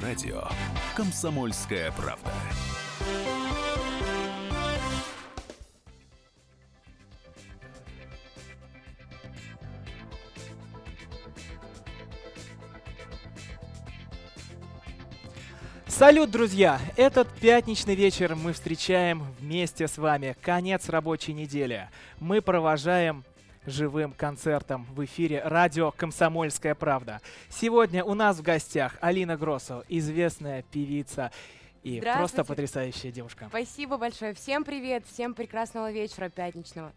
Радио «Комсомольская правда». Салют, друзья! Этот пятничный вечер мы встречаем вместе с вами. Конец рабочей недели. Мы провожаем живым концертом в эфире радио «Комсомольская правда». Сегодня у нас в гостях Алина Гроссов, известная певица и просто потрясающая девушка. Спасибо большое. Всем привет, всем прекрасного вечера пятничного.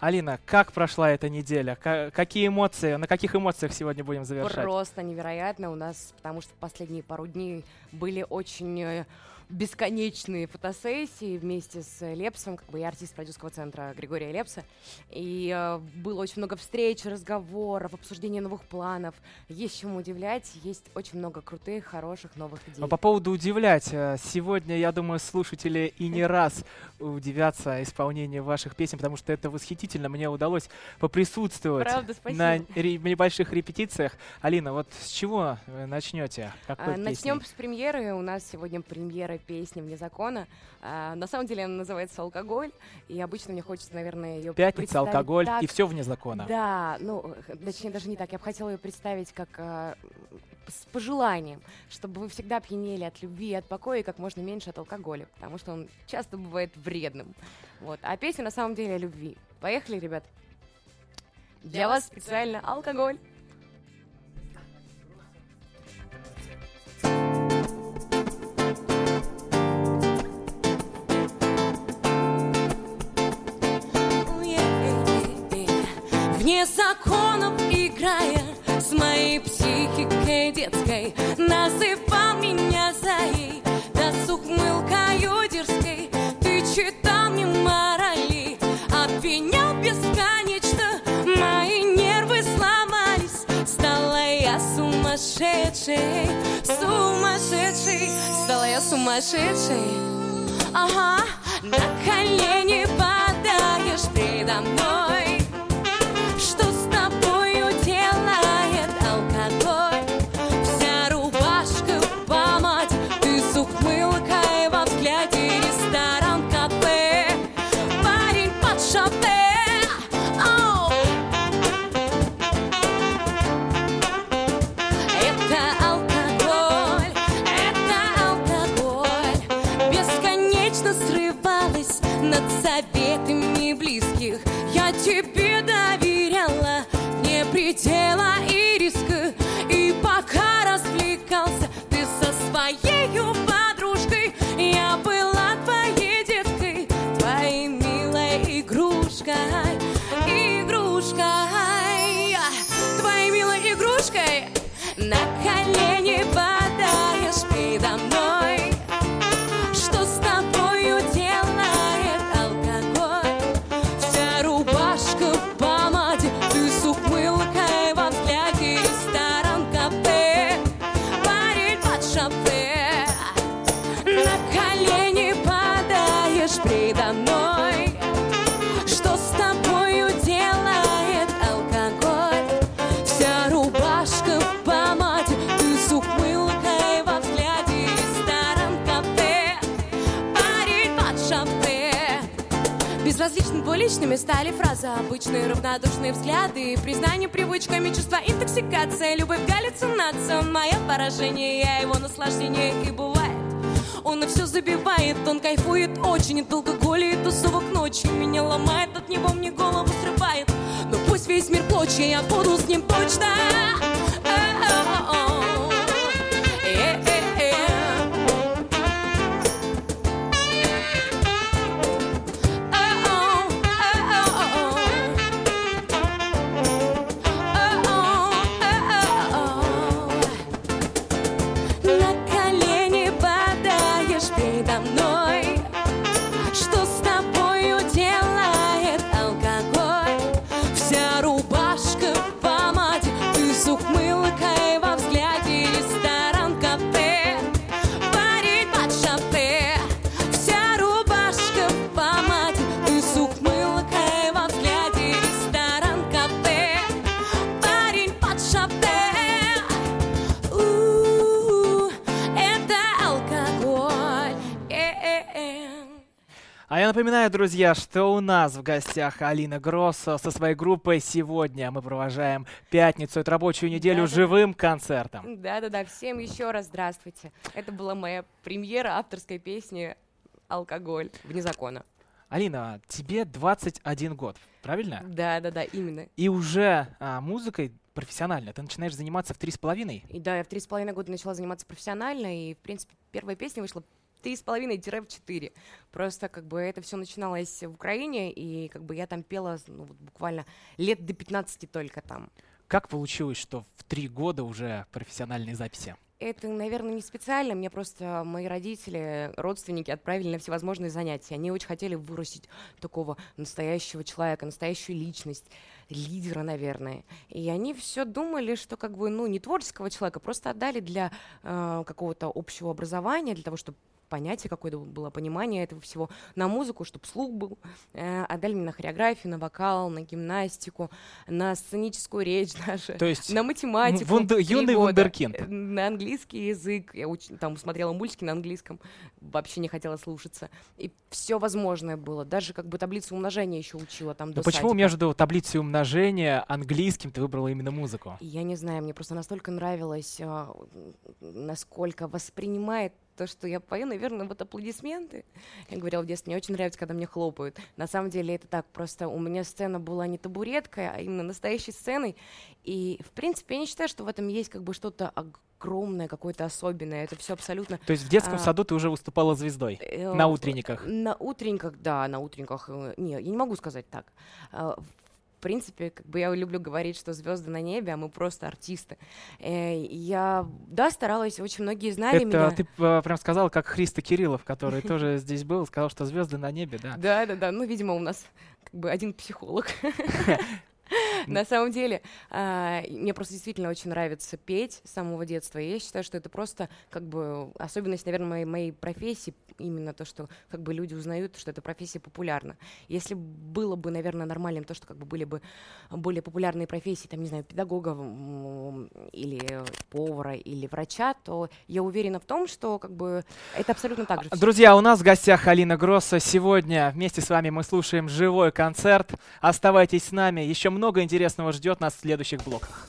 Алина, как прошла эта неделя? К- какие эмоции, на каких эмоциях сегодня будем завершать? Просто невероятно у нас, потому что последние пару дней были очень э, бесконечные фотосессии вместе с Лепсом, как бы я артист продюсерского центра Григория Лепса. И э, было очень много встреч, разговоров, обсуждения новых планов. Есть чему удивлять, есть очень много крутых, хороших новых идей. Но по поводу удивлять, э, сегодня, я думаю, слушатели и не раз удивятся исполнению ваших песен, потому что это восхитительно. Мне удалось поприсутствовать Правда, спасибо. на ре- небольших репетициях. Алина, вот с чего вы начнете? Какой А? Начнем с премьеры. У нас сегодня премьера песни «Вне закона». А, на самом деле она называется «Алкоголь», и обычно мне хочется, наверное, ее Пятница, алкоголь и все вне закона. Да, ну, э, точнее, даже не так. Я бы хотела ее представить как а, с пожеланием, чтобы вы всегда пьянели от любви и от покоя и как можно меньше от алкоголя, потому что он часто бывает вредным. Вот. А песня на самом деле о любви. Поехали, ребят. Для вас специально алкоголь. Вне законов играя с моей психикой детской. Называл меня заей, да с ухмылкою дерзкой Ты читал мне морали, обвинял бесконечно. Мои нервы сломались, стала я сумасшедшей Сумасшедшей, стала я сумасшедшей. Ага, на колени падаешь предо мной Двуличными стали фразы Обычные равнодушные взгляды Признание привычками, чувства, интоксикация Любовь, галлюцинация Мое поражение, я его наслаждение И бывает. Он на все забивает, он кайфует очень от алкоголя и тусовок ночью Меня ломает, от него мне голову срывает. Но пусть весь мир клочья, я буду с ним точно напоминаю, друзья, что у нас в гостях Алина Гроссо со своей группой сегодня. Мы провожаем пятницу, эту рабочую неделю Да-да-да. живым концертом. Да-да-да, всем еще раз здравствуйте. Это была моя премьера авторской песни «Алкоголь» вне закона. Алина, тебе 21 год, правильно? Да-да-да, именно. И уже а, музыкой профессионально ты начинаешь заниматься в три с половиной. Да, я в три с половиной года начала заниматься профессионально, и, в принципе, первая песня вышла в три с половиной в четыре. Просто как бы это все начиналось в Украине, и как бы я там пела ну, вот буквально лет до 15 только там. Как получилось, что в три года уже профессиональные записи? Это, наверное, не специально. Мне просто мои родители, родственники отправили на всевозможные занятия. Они очень хотели вырастить такого настоящего человека, настоящую личность, лидера, наверное. И они все думали, что как бы, ну, не творческого человека, просто отдали для э, какого-то общего образования, для того, чтобы понятие какое-то было, понимание этого всего, на музыку, чтобы слух был, э, отдали мне на хореографию, на вокал, на гимнастику, на сценическую речь даже, То есть на математику. три юный вундеркинд. Э, На английский язык. Я очень там смотрела мультики на английском, вообще не хотела слушаться. И все возможное было. Даже как бы таблицу умножения еще учила там Но до почему садика. между таблицей умножения английским ты выбрала именно музыку? Я не знаю, мне просто настолько нравилось, м, насколько воспринимает то, что я пою, наверное, вот аплодисменты. Я говорила в детстве, мне очень нравится, когда мне хлопают. На самом деле это так, просто у меня сцена была не табуреткой, а именно настоящей сценой. И, в принципе, я не считаю, что в этом есть как бы что-то огромное, какое-то особенное. Это все абсолютно... То есть в детском А. саду ты уже выступала звездой э, на утренниках. На утренниках, да, на утренниках. э, Не, я не могу сказать так. В принципе, как бы я люблю говорить, что звезды на небе, а мы просто артисты. Э, Я, да, старалась, очень многие знали Это меня. ты э, прям сказал, как Христо Кириллов, который тоже здесь был, сказал, что звезды на небе, да. Да, да, да. Ну, видимо, у нас как бы один психолог. На самом деле, а, мне просто действительно очень нравится петь с самого детства. И я считаю, что это просто как бы особенность, наверное, моей, моей профессии, именно то, что как бы люди узнают, что эта профессия популярна. Если было бы, наверное, нормальным то, что как бы были бы более популярные профессии, там, не знаю, педагога или повара, или врача, то я уверена в том, что как бы это абсолютно так же. Друзья, у нас в гостях Алина Гросса. Сегодня вместе с вами мы слушаем живой концерт. Оставайтесь с нами. Еще много интересного ждет нас в следующих блоках.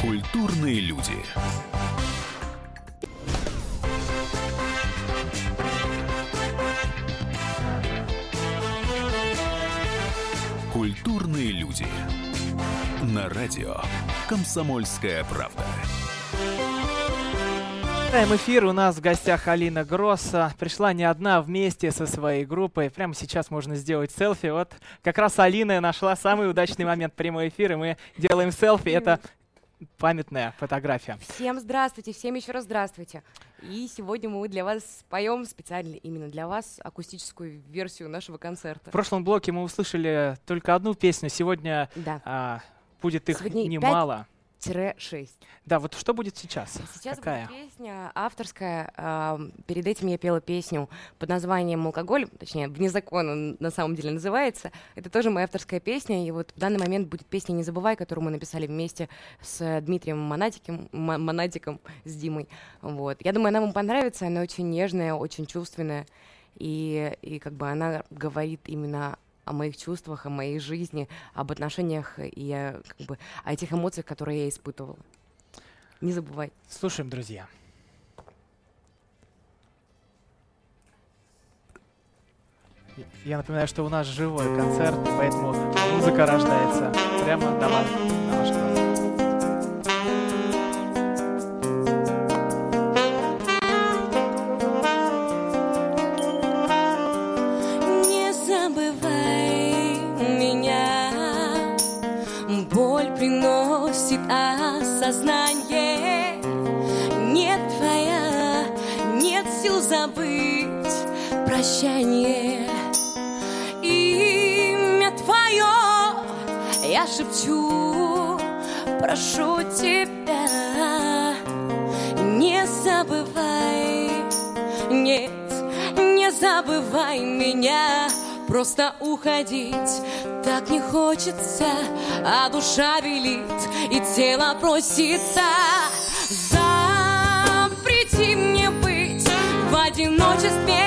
Культурные люди. Культурные люди. На радио Комсомольская правда. Продолжаем эфир. У нас в гостях Алина Гросса. Пришла не одна, а вместе со своей группой. Прямо сейчас можно сделать селфи. Вот как раз Алина нашла самый удачный момент прямой эфир, и мы делаем селфи. Это памятная фотография. Всем здравствуйте, всем еще раз здравствуйте. И сегодня мы для вас споем специально именно для вас акустическую версию нашего В концерта. прошлом блоке мы услышали только одну песню. Сегодня Да, а, будет их Сегодня немало. тире 6. Да, вот что будет сейчас? Сейчас Какая? будет песня авторская. Перед этим я пела песню под названием «Алкоголь», точнее, «Вне закона» на самом деле называется. Это тоже моя авторская песня, и вот в данный момент будет песня «Не забывай», которую мы написали вместе с Дмитрием Монатиком, Монатиком, с Димой. Вот. Я думаю, она вам понравится, она очень нежная, очень чувственная, и, и как бы она говорит именно о моих чувствах, о моей жизни, об отношениях и как бы, о этих эмоциях, которые я испытывала. Не забывай. Слушаем, друзья. Я напоминаю, что у нас живой концерт, поэтому музыка рождается прямо на вас, прощание Имя твое я шепчу Прошу тебя Не забывай. Нет, не забывай меня Просто уходить так не хочется А душа велит и тело просится. Запрети мне быть в одиночестве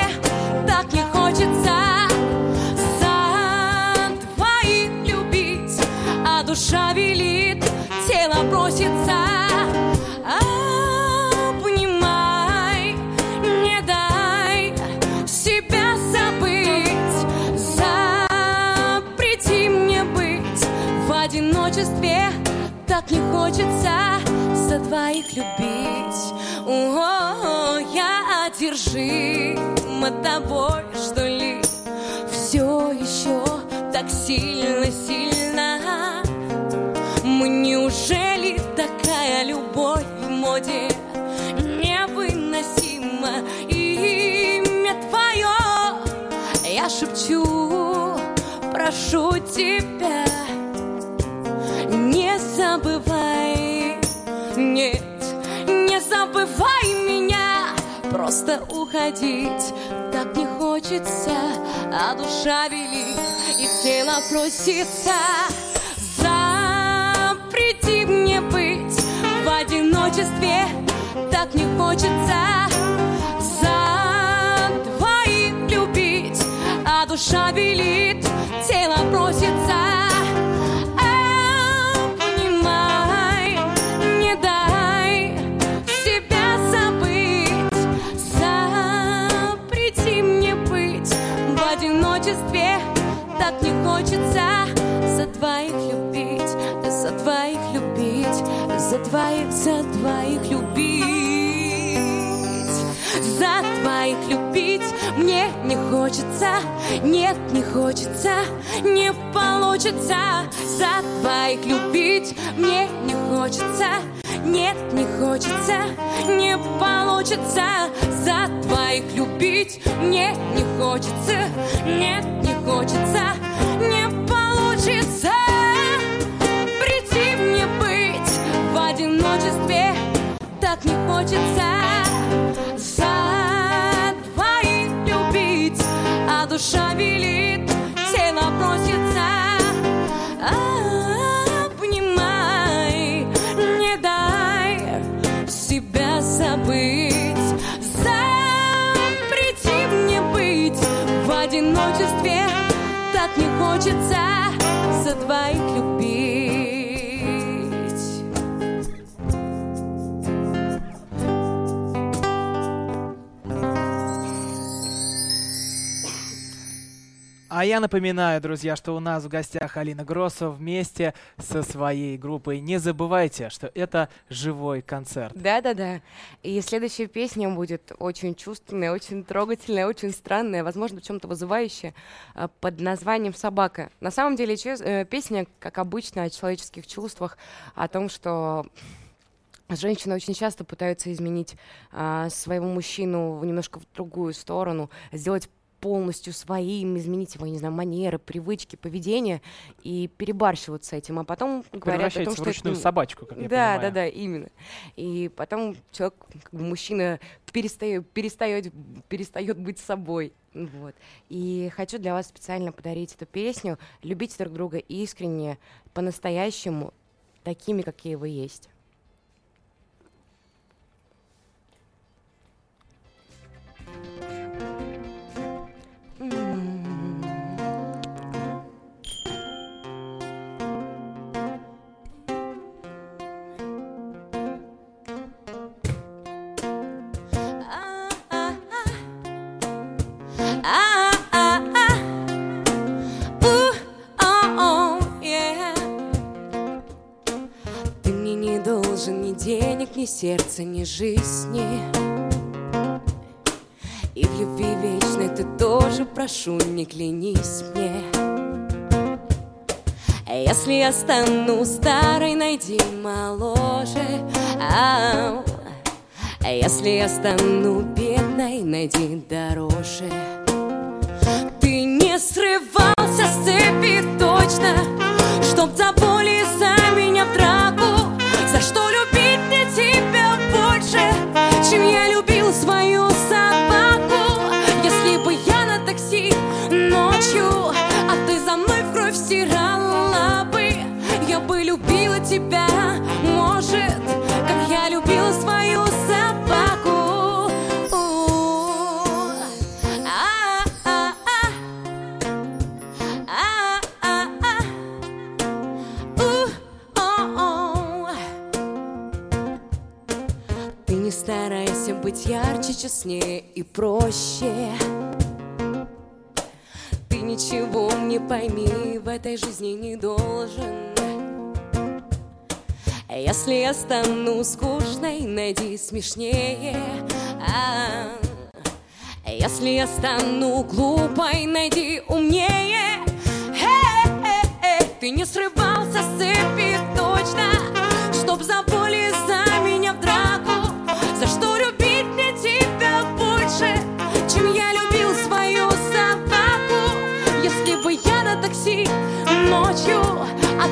одиночестве так не хочется за двоих любить. О, я одержима тобой, что ли, все еще так сильно, сильно. Мы неужели любовь в моде невыносима? Имя твое я шепчу, прошу тебя, не забывай, нет, не забывай меня, просто уходить так не хочется, а душа велит и тело просится. Запрети мне быть в одиночестве, так не хочется. Хочется, нет, не хочется, не получится. За двоих любить мне не хочется, нет, не хочется, не получится. За двоих любить мне не хочется, нет, не хочется, не получится. Прийти мне быть в одиночестве так не хочется. Душа велит, тело просится. Обнимай, не дай себя забыть. Запрети мне быть в одиночестве, так не хочется за двоих любить. А я напоминаю, друзья, что у нас в гостях Алина Гроссов вместе со своей группой. Не забывайте, что это живой концерт. Да-да-да. И следующая песня будет очень чувственная, очень трогательная, очень странная, возможно, в чем-то вызывающая, а, под названием «Собака». На самом деле э, песня, как обычно, о человеческих чувствах, о том, что Женщины очень часто пытаются изменить а, своего мужчину в немножко в другую сторону, сделать полностью своим, изменить его, я не знаю, манеры, привычки, поведение и перебарщивать с этим, а потом говорят о том, Превращается что ручную это... собачку, как я да, понимаю. да, да, именно. И потом человек, как бы мужчина, перестает, перестает, перестает быть собой. Вот. И хочу для вас специально подарить эту песню. Любите друг друга искренне, по-настоящему, такими, какие вы есть. Сердца, ни жизни. И в любви вечной ты тоже прошу, не клянись мне. Если я стану старой, найди моложе. Ау. Если я стану бедной, найди дороже. Ты не срывался с цепи точно, честнее и проще. Ты ничего не пойми, в этой жизни не должен. Если я стану скучной, найди смешнее. А, Если я стану глупой, найди умнее. Ты не срывался с цепи точно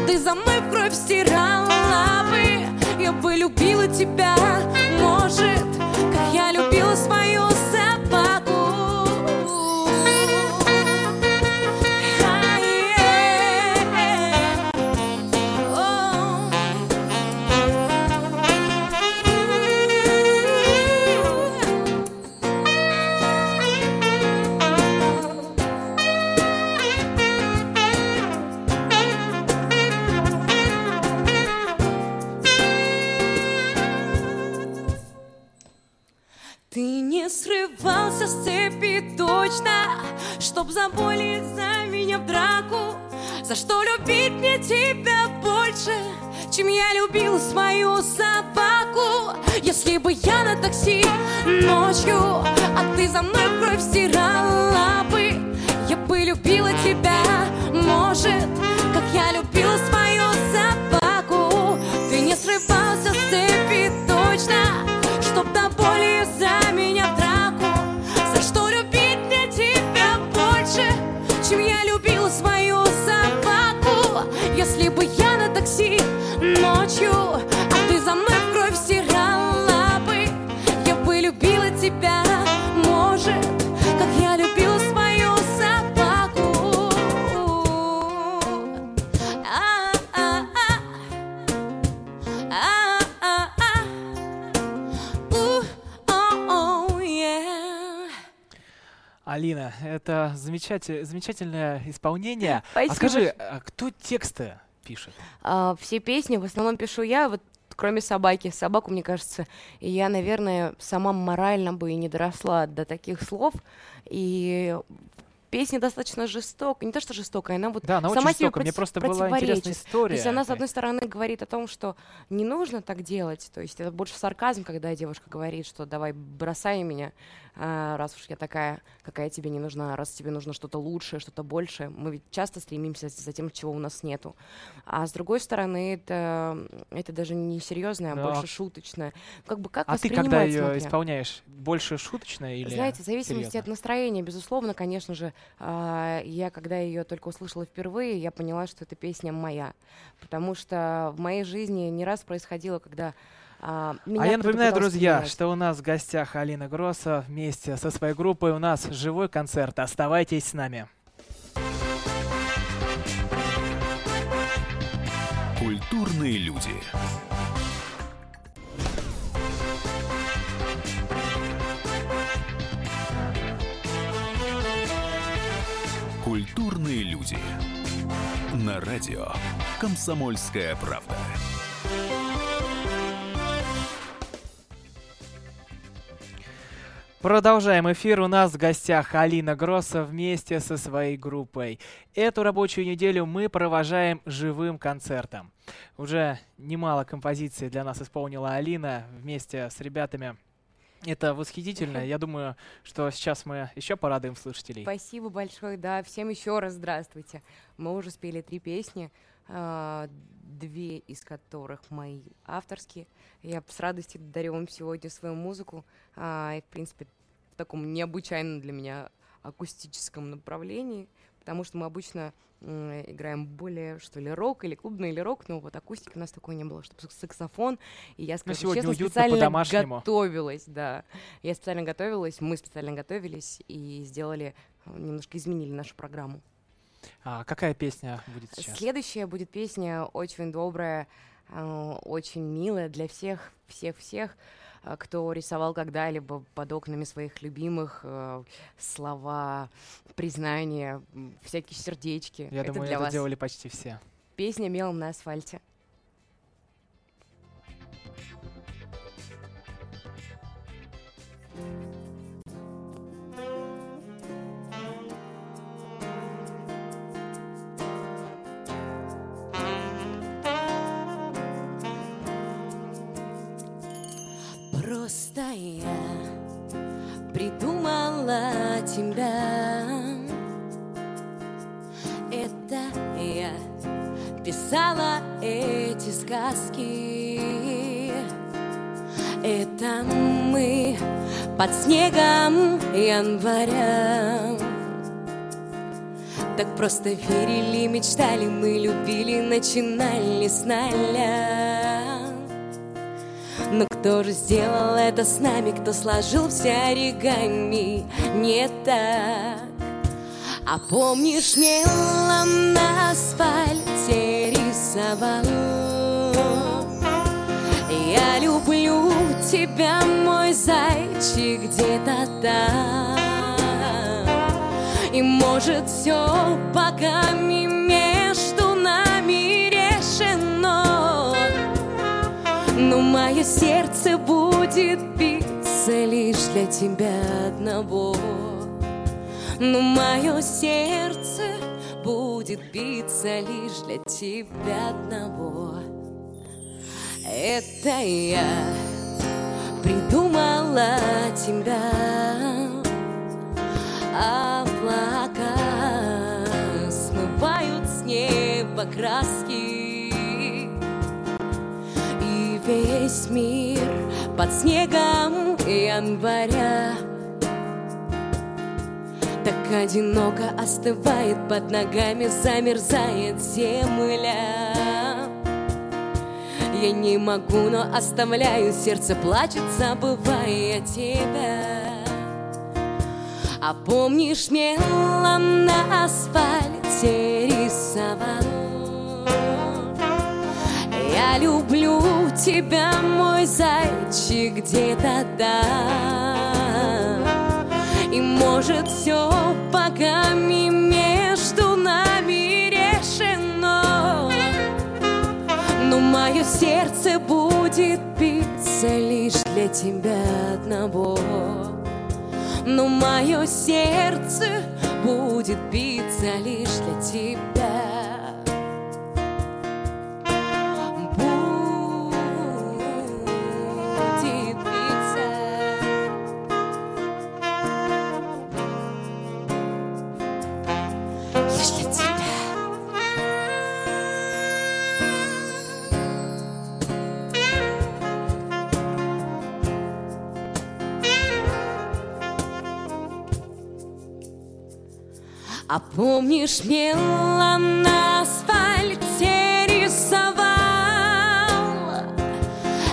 Ты за мной кровь стирала бы. Я бы любила тебя, может срывался с цепи точно, Чтоб заболеть за меня в драку. За что любить мне тебя больше, Чем я любил свою собаку. Если бы я на такси ночью, А ты за мной кровь стирала бы, Я бы любила тебя, может, Как я любила свою ночью А ты за мной в кровь стирала бы Я бы любила тебя, может Как я любила свою собаку. Алина, это замечатель- замечательное исполнение. Спасибо. А скажи, а кто тексты пишет? А, все песни в основном пишу я, вот кроме собаки. Собаку, мне кажется, я, наверное, сама морально бы и не доросла до таких слов. И песня достаточно жестокая. Не то, что жестокая, она вот Да, она сама очень себе жестокая. Мне просто была интересная история. То есть она, с одной стороны, говорит о том, что не нужно так делать. То есть это больше сарказм, когда девушка говорит, что давай бросай меня, раз уж я такая, какая тебе не нужна, раз тебе нужно что-то лучшее, что-то большее. Мы ведь часто стремимся за тем, чего у нас нету. А с другой стороны, это, это даже не серьезное, а Да. больше шуточное. Как бы как А ты когда ее смотря. исполняешь, больше шуточно или Знаете, в зависимости серьезно? от настроения, безусловно, конечно же, а, я когда ее только услышала впервые, я поняла, что эта песня моя, потому что в моей жизни не раз происходило, когда а, меня а я напоминаю, друзья, поменять. что у нас в гостях Алина Гросса вместе со своей группой. У нас живой концерт. Оставайтесь с нами. Культурные люди. Культурные люди. На радио Комсомольская правда. Продолжаем эфир. У нас в гостях Алина Гросса вместе со своей группой. Эту рабочую неделю мы провожаем живым концертом. Уже немало композиций для нас исполнила Алина вместе с ребятами. Это восхитительно. Я думаю, что сейчас мы еще порадуем слушателей. Спасибо большое, да, всем еще раз здравствуйте. Мы уже спели три песни, а, две из которых мои авторские. Я с радостью дарю вам сегодня свою музыку, а, и, в принципе, в таком необычайном для меня акустическом направлении, потому что мы обычно играем более, что ли, рок или клубный или рок, но вот акустики у нас такой не было, чтобы саксофон, и я скажу сегодня честно, специально готовилась, да. Я специально готовилась, мы специально готовились и сделали, э, немножко изменили нашу программу. А какая песня будет сейчас? Следующая будет песня очень добрая, э, очень милая для всех, всех-всех, кто рисовал когда-либо под окнами своих любимых э, слова, признания, всякие сердечки. Я это думаю, для это вас. делали почти все. Песня «Мелом на асфальте». Просто я придумала тебя. Это я писала эти сказки. Это мы под снегом января Так просто верили, мечтали, мы любили, начинали с нуля. но кто же сделал это с нами, кто сложил все оригами? Не так? А помнишь, мелом на асфальте рисовал Я люблю тебя, мой зайчик, где-то там И может все богами мое сердце будет биться лишь для тебя одного. Но мое сердце будет биться лишь для тебя одного. Это я придумала тебя, облака смывают с неба краски, весь мир под снегом января так одиноко остывает под ногами, замерзает земля. Я не могу, но оставляю, сердце плачет, забывая тебя. А помнишь, мелом на асфальте рисовал Я люблю тебя, мой зайчик, где-то там. И может все богами между нами решено. Но мое сердце будет биться лишь для тебя одного. Но мое сердце будет биться лишь для тебя помнишь, мелом на асфальте рисовал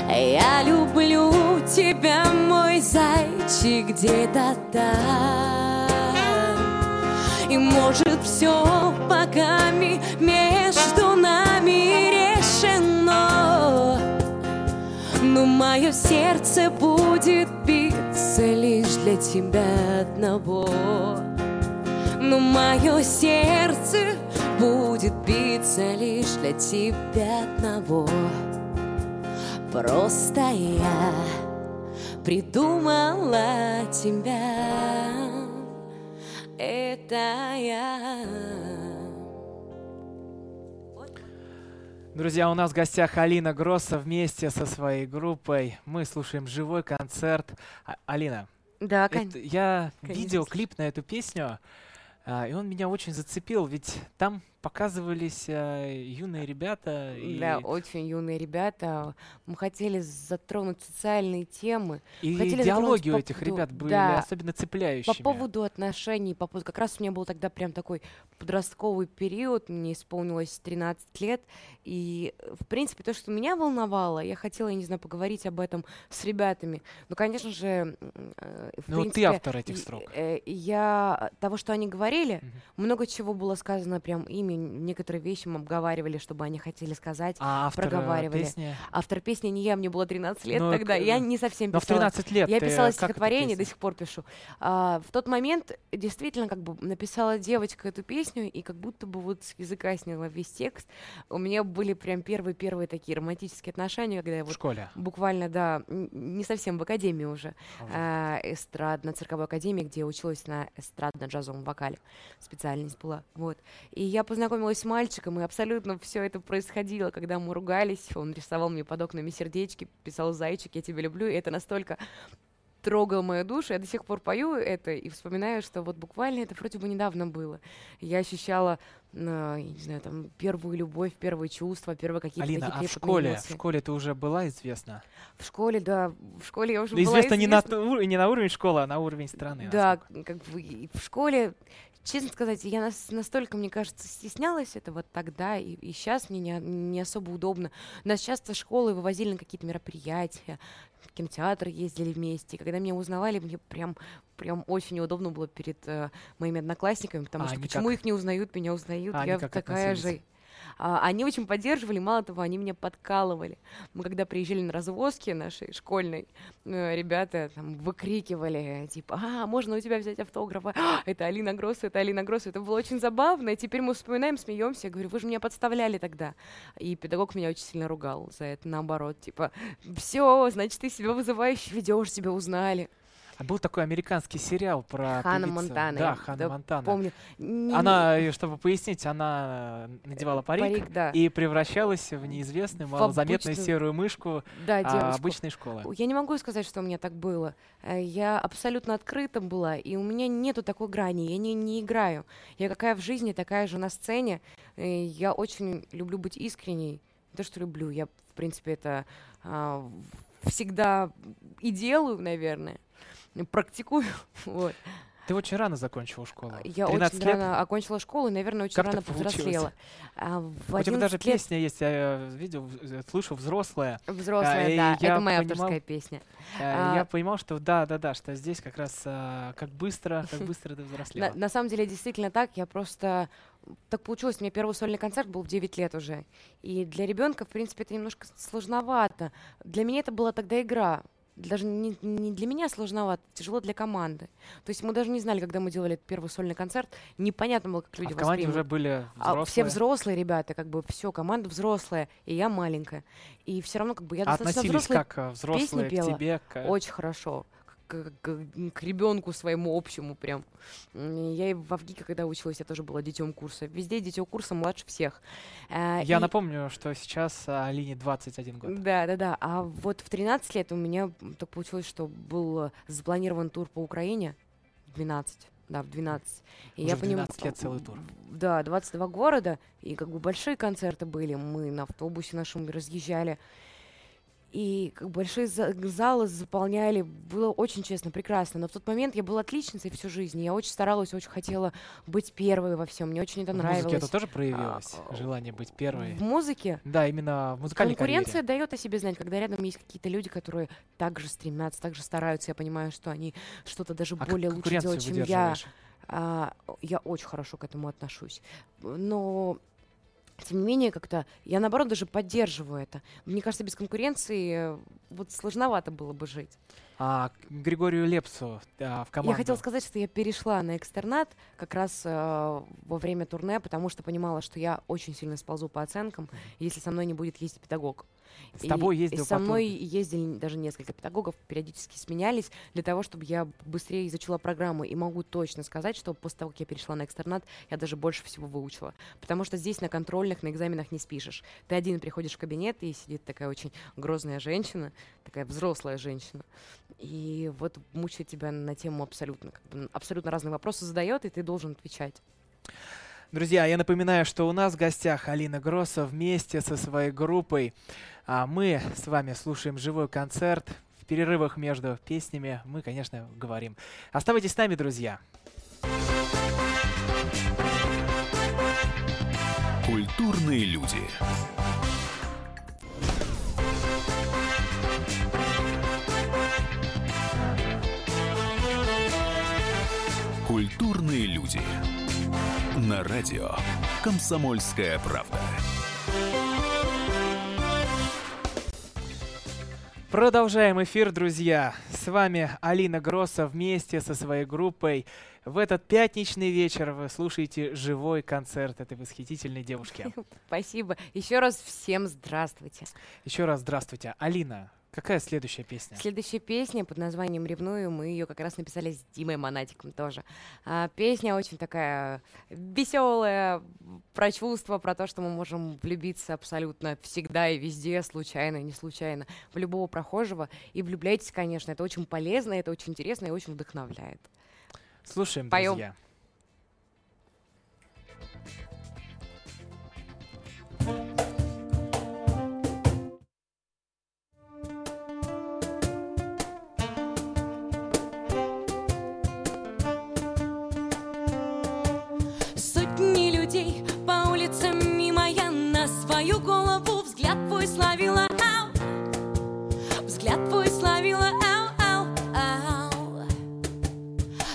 Я люблю тебя, мой зайчик, где-то там И может все богами между нами решено. Но мое сердце будет биться лишь для тебя одного но мое сердце будет биться лишь для тебя одного. Просто я придумала тебя. Это я. Друзья, у нас в гостях Алина Гросса вместе со своей группой. Мы слушаем живой концерт. А- Алина, Да, это- кон- я конечно. видел клип на эту песню, и он меня очень зацепил, ведь там показывались а, юные ребята. И, да, очень юные ребята. Мы хотели затронуть социальные темы. и хотели диалоги у затронуть этих по- ребят были да. особенно цепляющими. По поводу отношений, по поводу... Как раз у меня был тогда прям такой подростковый период, мне исполнилось 13 лет, и, э, в принципе, то, что меня волновало, я хотела, я не знаю, поговорить об этом с ребятами. Ну, конечно же, э, в Ну, ты принципе, автор этих строк. э, я... Того, что они говорили, много чего было сказано прям ими, некоторые вещи мы обговаривали, чтобы они хотели сказать. А автор э, проговаривали. песни? Автор песни не я, мне было 13 лет Ну, тогда, к- я не совсем Но в писала. 13 лет Я ты писала эту стихотворение, до сих пор пишу. А, в тот момент действительно как бы написала девочка эту песню, и как будто бы вот с языка сняла весь текст. У меня были прям первые-первые такие романтические отношения, когда я в вот школе. буквально, да, не совсем в академии уже, А, а, эстрадно-цирковой академии, где училась на эстрадно-джазовом вокале. Специальность была, вот. И я познакомилась познакомилась с мальчиком, и абсолютно все это происходило, когда мы ругались. Он рисовал мне под окнами сердечки, писал «Зайчик, я тебя люблю», и это настолько трогало мою душу. Я до сих пор пою это и вспоминаю, что вот буквально это вроде бы недавно было. Я ощущала, э, я не знаю, там, первую любовь, первые чувства, первые какие-то Алина, такие а в школе, в эмоции. школе ты уже была известна? В школе, да, в школе я уже Ну, была известна не на, известна. не на уровень школы, а на уровень страны. Да, насколько. как бы в школе, честно сказать, я нас, настолько, мне кажется, стеснялась этого тогда, и, и сейчас мне не, не особо удобно. Нас часто школы вывозили на какие-то мероприятия, в кинотеатр ездили вместе. Когда меня узнавали, мне прям прям очень неудобно было перед э, моими одноклассниками, потому А что почему как? их не узнают, меня узнают, А я такая же. А, они очень поддерживали, мало того, они меня подкалывали. Мы когда приезжали на развозки нашей школьной, э, ребята там выкрикивали, типа, а, можно у тебя взять автограф? А, это Алина Гросс, это Алина Гросс. Это было очень забавно, и теперь мы вспоминаем, смеемся. Я говорю, вы же меня подставляли тогда. И педагог меня очень сильно ругал за это, наоборот. Типа, все, значит, ты себя вызывающе ведешь, тебя узнали. А был такой американский сериал про Ханна певицу. Монтана. Да, я, Ханна да, Монтана. Помню. Она, э, чтобы пояснить, она э, надевала парик, парик, да. и превращалась в неизвестную, малозаметную обычную- серую мышку Да, а, обычной школы. Я не могу сказать, что у меня так было. Э, Я абсолютно открыта была, и у меня нету такой грани, я не, не играю. Я какая в жизни, такая же на сцене. Я очень люблю быть искренней. Не то, что люблю, я, в принципе, это а, всегда и делаю, наверное. Практикую. Вот. Ты очень рано закончила школу. Я 13 очень лет. рано окончила школу и, наверное, очень Как рано повзрослела. А, в У тебя 11 даже лет песня есть, я э, видел, э, слышу, взрослая. Взрослая, А, да. Это моя понимал- авторская песня. Э, А. Я понимал, что да, да, да, что здесь как раз а, как быстро, как быстро ты взрослела. На, на самом деле, действительно так. Я просто... Так получилось, у меня первый сольный концерт был в 9 лет уже. И для ребенка, в принципе, это немножко сложновато. Для меня это была тогда игра. Даже не, не для меня сложновато, тяжело для команды. То есть мы даже не знали, когда мы делали первый сольный концерт, непонятно было, как А люди в команде воспримут. уже были А взрослые. все взрослые ребята, как бы все, команда взрослая, и я маленькая. И все равно как бы я А достаточно относились как э, взрослые к пела. тебе? к- очень хорошо. К, к- к ребенку своему общему прям. Я и в Авгике, когда училась, я тоже была детем курса. Везде детем курса младше всех. Э, Я и- напомню, что сейчас а, Алине 21 год. Да, да, да. А вот в 13 лет у меня так получилось, что был запланирован тур по Украине. В 12. Да, в 12. И Уже я в поним- 12 лет целый тур. Да, 22 города, и как бы большие концерты были. Мы на автобусе нашем разъезжали. И как большие за- залы заполняли. Было очень честно, прекрасно. Но в тот момент я была отличницей всю жизнь. Я очень старалась, очень хотела быть первой во всем. Мне очень это В музыке нравилось. это тоже проявилось? А, Желание быть первой? В музыке Да, именно в музыкальной конкуренция карьере. дает о себе знать, когда рядом есть какие-то люди, которые также стремятся, также стараются. Я понимаю, что они что-то даже А более лучше делают, чем я. А, я очень хорошо к этому отношусь. Но тем не менее, как-то я наоборот даже поддерживаю это. Мне кажется, без конкуренции э, вот сложновато было бы жить. А Григорию Лепсу а, в команду. Я хотела сказать, что я перешла на экстернат как раз э, во время турне, потому что понимала, что я очень сильно сползу по оценкам, если со мной не будет ездить педагог. С тобой И- ездил и со мной турне. ездили даже несколько педагогов, периодически сменялись, для того, чтобы я быстрее изучила программу. И могу точно сказать, что после того, как я перешла на экстернат, я даже больше всего выучила. Потому что здесь на контрольных, на экзаменах не спишешь. Ты один приходишь в кабинет, и сидит такая очень грозная женщина, такая взрослая женщина. И вот мучает тебя на тему абсолютно, как бы, абсолютно разные вопросы задает, и ты должен отвечать. Друзья, я напоминаю, что у нас в гостях Алина Гросса вместе со своей группой. А мы с вами слушаем живой концерт. В перерывах между песнями мы, конечно, говорим. Оставайтесь с нами, друзья. Культурные люди. Культурные люди. На радио Комсомольская правда. Продолжаем эфир, друзья. С вами Алина Гросса вместе со своей группой. В этот пятничный вечер вы слушаете живой концерт этой восхитительной девушки. Спасибо. Еще раз всем здравствуйте. Еще раз здравствуйте. Алина, Какая следующая песня? Следующая песня под названием «Ревную», мы ее как раз написали с Димой Монатиком тоже. А, песня очень такая веселая, про чувства, про то, что мы можем влюбиться абсолютно всегда и везде, случайно и не случайно, в любого прохожего. И влюбляйтесь, конечно, это очень полезно, это очень интересно и очень вдохновляет. Слушаем, Поем. друзья. Твой словила, ау. Взгляд твой словила, ау, ау, ау.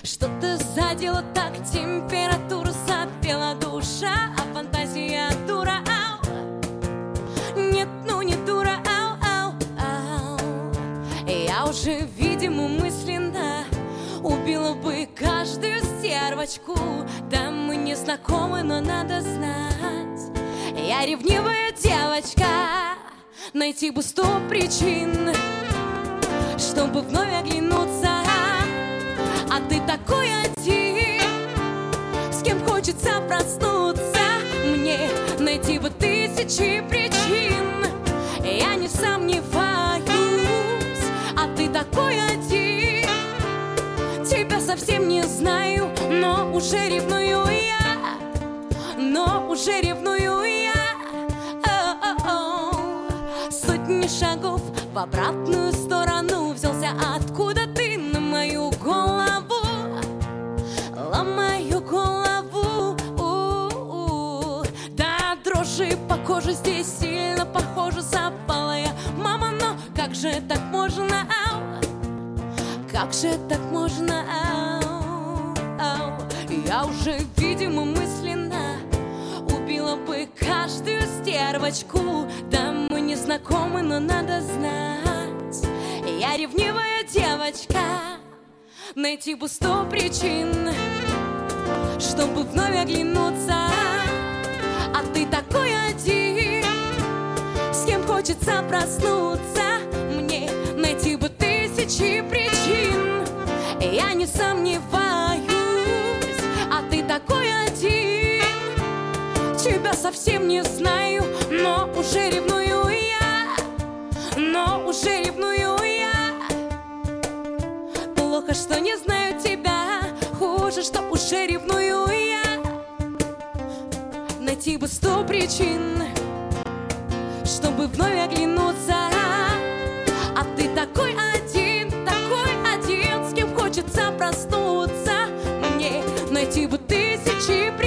Что-то задело так, температуру запела душа, а фантазия дура, ау. Нет, ну не дура, ау, ау, ау. Я уже, видимо, мысленно Убила бы каждую стервочку Да мы не знакомы, но надо знать Я ревнивая девочка. Найти бы сто причин Чтобы вновь оглянуться. А ты такой один С кем хочется проснуться. Мне найти бы тысячи причин. Я не сомневаюсь А ты такой один. Тебя совсем не знаю, но уже ревную я, но уже ревную в обратную сторону взялся, откуда ты на мою голову, ломаю голову. У-у-у. Да, дрожи по коже здесь сильно похоже, запала я, мама, но как же так можно? Ау. Как же так можно? Ау, ау. Я уже, видимо, мысленно Убила бы каждую стервочку Да не знакомы, но надо знать. Я ревнивая девочка. Найти бы сто причин Чтобы вновь оглянуться. А ты такой один С кем хочется проснуться. Мне найти бы тысячи причин. Я не сомневаюсь А ты такой один. Тебя совсем не знаю Но уже ревную уже ревную я. Плохо, что не знаю тебя Хуже, что уже ревную я. Найти бы сто причин Чтобы вновь оглянуться. А ты такой один, такой один С кем хочется проснуться. Мне найти бы тысячи причин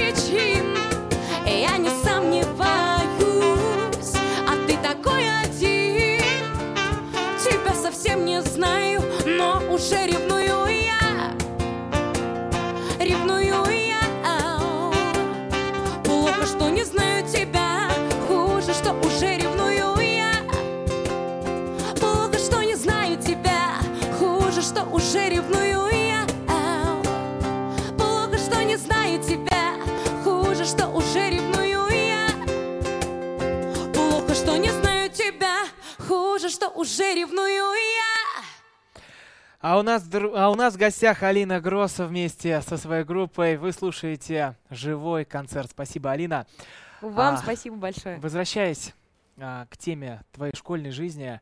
уже ревную я. Ревную я. Плохо, что не знаю тебя. Хуже, что уже ревную я. Плохо, что не знаю тебя. Хуже, что уже ревную я. Плохо, что не знаю тебя. Хуже, что уже ревную я. Плохо, что не знаю тебя. Хуже, что уже ревную я А у нас, а у нас в гостях Алина Гросса вместе со своей группой. Вы слушаете живой концерт. Спасибо, Алина. Вам А, спасибо большое. Возвращаясь а, к теме твоей школьной жизни,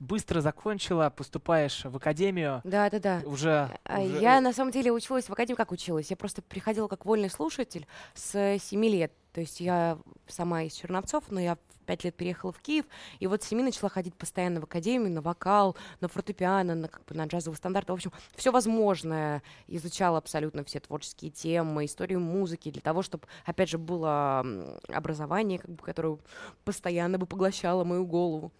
быстро закончила, поступаешь в академию. Да, да, да. Уже, А уже- Я на самом деле училась в академии, как училась. Я просто приходила как вольный слушатель с 7 лет. То есть я сама из Черновцов, но я в 5 лет переехала в Киев, и вот с 7 начала ходить постоянно в академию, на вокал, на фортепиано, на, как бы, на джазовые стандарты. В общем, все возможное. Изучала абсолютно все творческие темы, историю музыки, для того, чтобы, опять же, было образование, как бы, которое постоянно бы поглощало мою голову.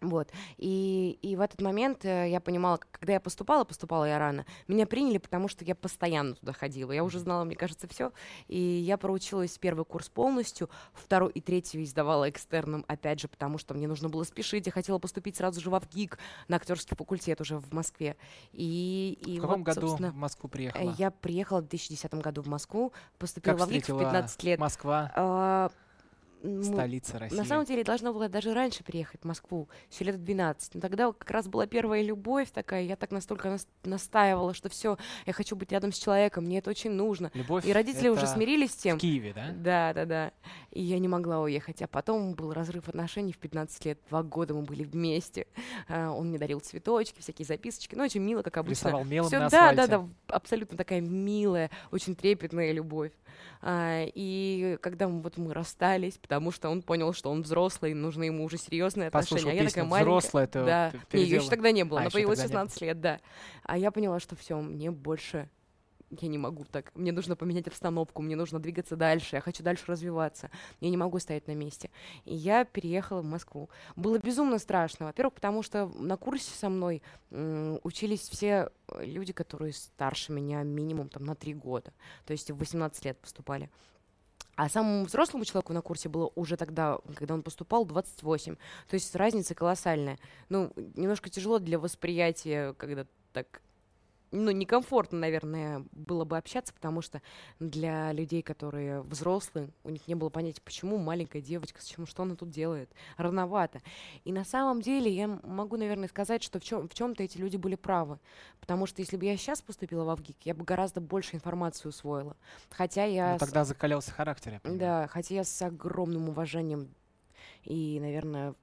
Вот. И, и в этот момент э, я понимала, когда я поступала, поступала я рано, меня приняли, потому что я постоянно туда ходила. Я уже знала, мне кажется, все. И я проучилась первый курс полностью, второй и третий издавала экстерном, опять же, потому что мне нужно было спешить. Я хотела поступить сразу же в ГИК на актерский факультет уже в Москве. И, и в каком вот, году в Москву приехала? Я приехала в 2010 году в Москву, поступила как в ГИК в встретила 15 лет. Москва? Столица России. На самом деле должна была даже раньше приехать в Москву, еще лет в 12. Но тогда как раз была первая любовь такая, я так настолько нас- настаивала, что все, я хочу быть рядом с человеком, мне это очень нужно. Любовь И родители уже смирились с тем. В Киеве, да? Да, да, да. И я не могла уехать. А потом был разрыв отношений в 15 лет. Два года мы были вместе. А, Он мне дарил цветочки, всякие записочки. Ну, очень мило, как обычно. Рисовал мелом Всё- на да, асфальте. да, да, абсолютно такая милая, очень трепетная любовь. А, и когда мы, вот мы расстались, потому что он понял, что он взрослый, нужны ему уже серьезные отношения. Послушал а я такая маленькая. «Взрослая», это да. Не, ее еще тогда не было, А, не было. 16 лет, да. А я поняла, что все, мне больше я не могу так. Мне нужно поменять обстановку, мне нужно двигаться дальше, я хочу дальше развиваться. Я не могу стоять на месте. И я переехала в Москву. Было безумно страшно. Во-первых, потому что на курсе со мной учились все э, люди, которые старше меня минимум там, на три года. То есть в 18 лет поступали. А самому взрослому человеку на курсе было уже тогда, когда он поступал, 28. То есть разница колоссальная. Ну, немножко тяжело для восприятия, когда так ну, некомфортно, наверное, было бы общаться, потому что для людей, которые взрослые, у них не было понятия, почему маленькая девочка, зачем, что она тут делает, рановато. И на самом деле я могу, наверное, сказать, что в, чем, в чем-то эти люди были правы, потому что если бы я сейчас поступила в ВГИК, я бы гораздо больше информации усвоила. Хотя я... Ну, с- тогда закалялся характер, да, хотя я с огромным уважением и, наверное,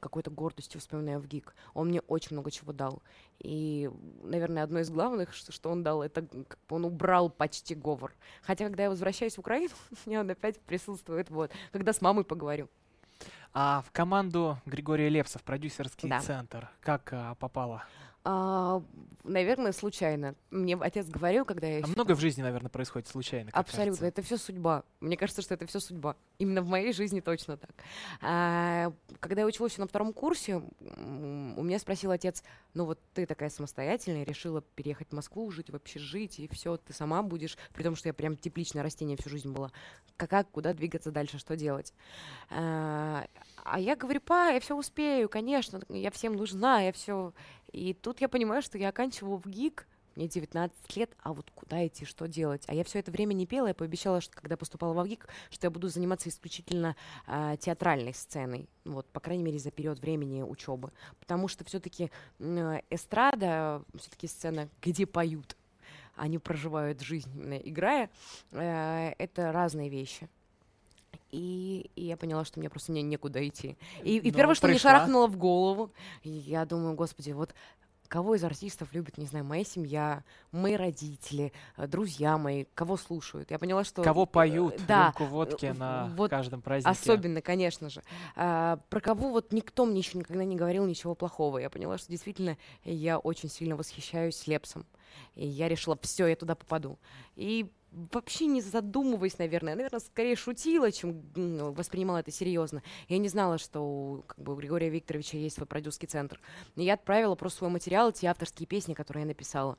какой-то гордостью вспоминаю в ГИК. Он мне очень много чего дал. И, наверное, одно из главных, что, что он дал, это как бы он убрал почти говор. Хотя, когда я возвращаюсь в Украину, у меня он опять присутствует, вот, когда с мамой поговорю. А в команду Григория Лепсов, продюсерский Да. центр, как а, попала? А, наверное, случайно. Мне отец говорил, когда я А ещё много в жизни, наверное, происходит случайно. Абсолютно, кажется. это все судьба. Мне кажется, что это все судьба. Именно в моей жизни точно так. А, когда я училась на втором курсе, у меня спросил отец, ну вот ты такая самостоятельная, решила переехать в Москву, жить в общежитии, все, ты сама будешь, при том, что я прям тепличное растение всю жизнь была. Как куда двигаться дальше, что делать? А, а я говорю, па, я все успею, конечно, я всем нужна, я все. И тут я понимаю, что я оканчивала в ГИК, мне 19 лет, а вот куда идти, что делать? А я все это время не пела, я пообещала, что когда поступала в ВГИК, что я буду заниматься исключительно а, театральной сценой, вот, по крайней мере, за период времени учебы. Потому что все-таки эстрада, все-таки сцена, где поют, они проживают жизнь, играя, э, это разные вещи. И, и я поняла, что мне просто не, некуда идти. И, и Ну, первое, что мне пришла. шарахнуло в голову, я думаю, господи, вот кого из артистов любит, не знаю, моя семья, мои родители, э, друзья мои, кого слушают. Я поняла, что... Кого э, поют да, рюмку водки на вот каждом празднике? Особенно, конечно же. А, про кого вот никто мне еще никогда не говорил ничего плохого. Я поняла, что действительно я очень сильно восхищаюсь Лепсом. И я решила, все, я туда попаду. И вообще не задумываясь, наверное, наверное, скорее шутила, чем воспринимала это серьезно. Я не знала, что у, как бы, у Григория Викторовича есть свой продюсерский центр. И я отправила просто свой материал, те авторские песни, которые я написала.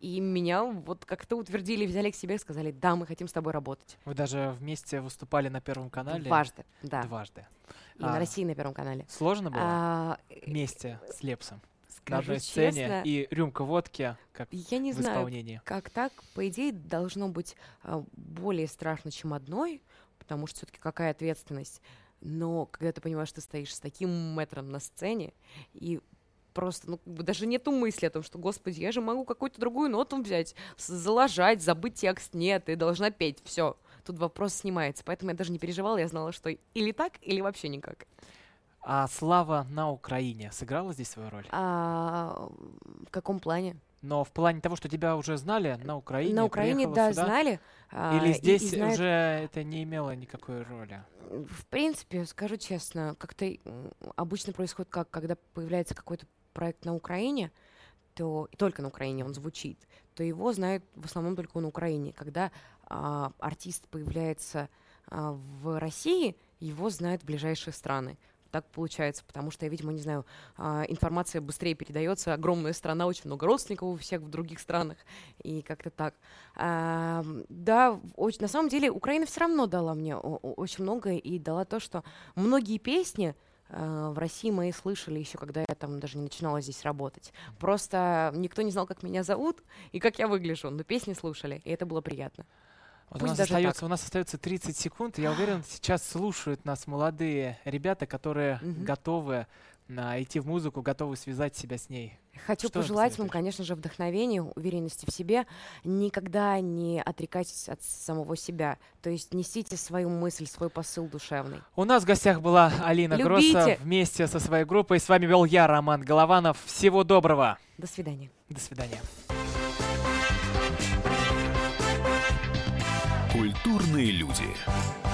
И меня вот как-то утвердили, взяли к себе и сказали, да, мы хотим с тобой работать. Вы даже вместе выступали на Первом канале? Дважды, да. Дважды. И А, на России на Первом канале. Сложно было А, вместе с Лепсом? На одной сцене честно, и рюмка водки, как я не в знаю, исполнении. как так. По идее, должно быть а, более страшно, чем одной, потому что все-таки какая ответственность. Но когда ты понимаешь, что ты стоишь с таким метром на сцене, и просто, ну, как бы даже нету мысли о том, что, господи, я же могу какую-то другую ноту взять, заложать, забыть текст. Нет, ты должна петь, все. Тут вопрос снимается. Поэтому я даже не переживала, я знала, что или так, или вообще никак. А слава на Украине сыграла здесь свою роль? А, в каком плане? Но в плане того, что тебя уже знали на Украине, на Украине, да, сюда, знали. а, Или и- здесь и знают- уже это не имело никакой роли? В принципе, скажу честно, как-то обычно происходит как, когда появляется какой-то проект на Украине, то и только на Украине он звучит, то его знают в основном только на Украине. Когда а, артист появляется а, в России, его знают ближайшие страны. Так получается, потому что, я, видимо, не знаю, а, информация быстрее передается, огромная страна, очень много родственников у всех в других странах, и как-то так. А, да, в- оч- на самом деле Украина все равно дала мне очень многое и дала то, что многие песни а, в России мои слышали еще, когда я там даже не начинала здесь работать. Просто никто не знал, как меня зовут и как я выгляжу, но песни слушали, и это было приятно. Вот у нас, остается, так. у нас остается 30 секунд. Я уверен, сейчас слушают нас молодые ребята, которые Мгм. готовы на, идти в музыку, готовы связать себя с ней. Хочу Что пожелать вам, конечно же, вдохновения, уверенности в себе. Никогда не отрекайтесь от самого себя. То есть несите свою мысль, свой посыл душевный. У нас в гостях была Алина Гросса Любите. вместе со своей группой. С вами был я, Роман Голованов. Всего доброго. До свидания. До свидания. Культурные люди.